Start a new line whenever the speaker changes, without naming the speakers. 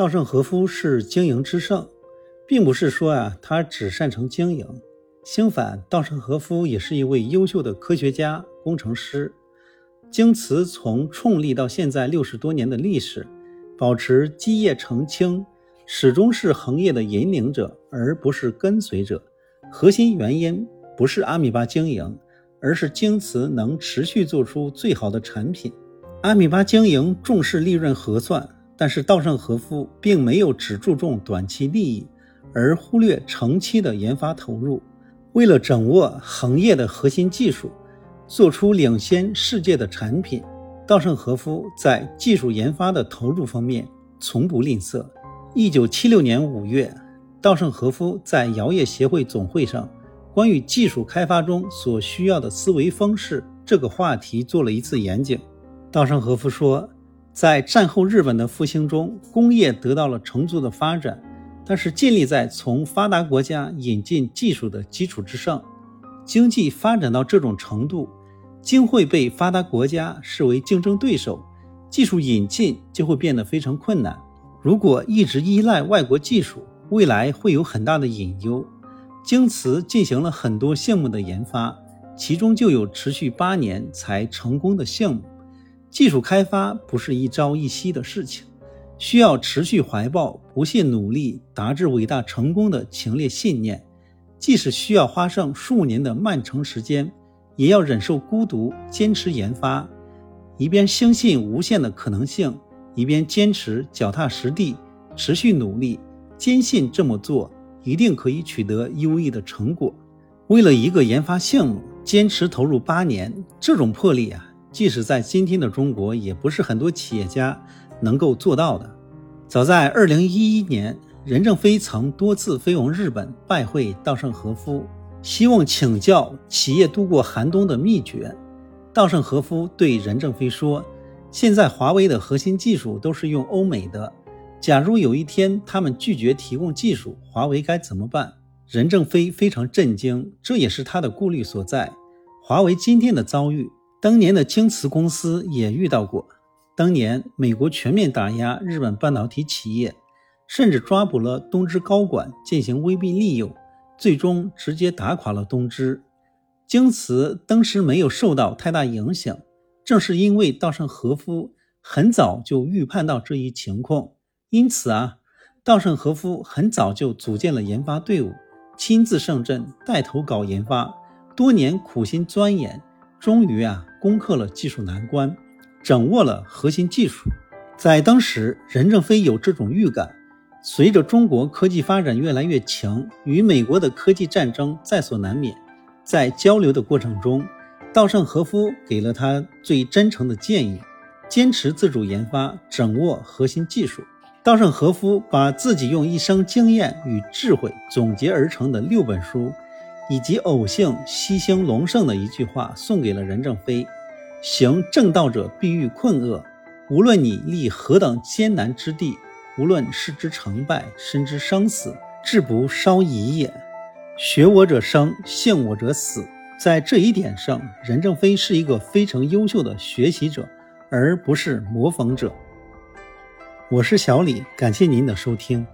稻盛和夫是经营之圣，并不是说啊他只擅长经营。相反，稻盛和夫也是一位优秀的科学家、工程师。京瓷从创立到现在六十多年的历史，保持基业澄清，始终是行业的引领者，而不是跟随者。核心原因不是阿米巴经营，而是京瓷能持续做出最好的产品。阿米巴经营重视利润核算，但是稻盛和夫并没有只注重短期利益，而忽略长期的研发投入。为了掌握行业的核心技术，做出领先世界的产品，稻盛和夫在技术研发的投入方面从不吝啬。一九七六年五月，稻盛和夫在摇业协会总会上，关于技术开发中所需要的思维方式这个话题做了一次演讲。稻盛和夫说，在战后日本的复兴中，工业得到了成足的发展。但是建立在从发达国家引进技术的基础之上，经济发展到这种程度，竟会被发达国家视为竞争对手，技术引进就会变得非常困难。如果一直依赖外国技术，未来会有很大的隐忧。京瓷进行了很多项目的研发，其中就有持续八年才成功的项目。技术开发不是一朝一夕的事情。需要持续怀抱不懈努力达至伟大成功的强烈信念，即使需要花上数年的漫长时间，也要忍受孤独，坚持研发，一边相信无限的可能性，一边坚持脚踏实地，持续努力，坚信这么做一定可以取得优异的成果。为了一个研发项目，坚持投入八年，这种魄力啊，即使在今天的中国，也不是很多企业家。能够做到的。早在二零一一年，任正非曾多次飞往日本拜会稻盛和夫，希望请教企业度过寒冬的秘诀。稻盛和夫对任正非说：“现在华为的核心技术都是用欧美的，假如有一天他们拒绝提供技术，华为该怎么办？”任正非非常震惊，这也是他的顾虑所在。华为今天的遭遇，当年的京瓷公司也遇到过。当年，美国全面打压日本半导体企业，甚至抓捕了东芝高管进行威逼利诱，最终直接打垮了东芝。京瓷当时没有受到太大影响，正是因为稻盛和夫很早就预判到这一情况，因此啊，稻盛和夫很早就组建了研发队伍，亲自上阵带头搞研发，多年苦心钻研，终于啊攻克了技术难关。掌握了核心技术，在当时，任正非有这种预感：随着中国科技发展越来越强，与美国的科技战争在所难免。在交流的过程中，稻盛和夫给了他最真诚的建议：坚持自主研发，掌握核心技术。稻盛和夫把自己用一生经验与智慧总结而成的六本书，以及偶性西兴隆盛的一句话，送给了任正非。行正道者必遇困厄，无论你立何等艰难之地，无论事之成败，身之生死，志不稍移也。学我者生，信我者死。在这一点上，任正非是一个非常优秀的学习者，而不是模仿者。我是小李，感谢您的收听。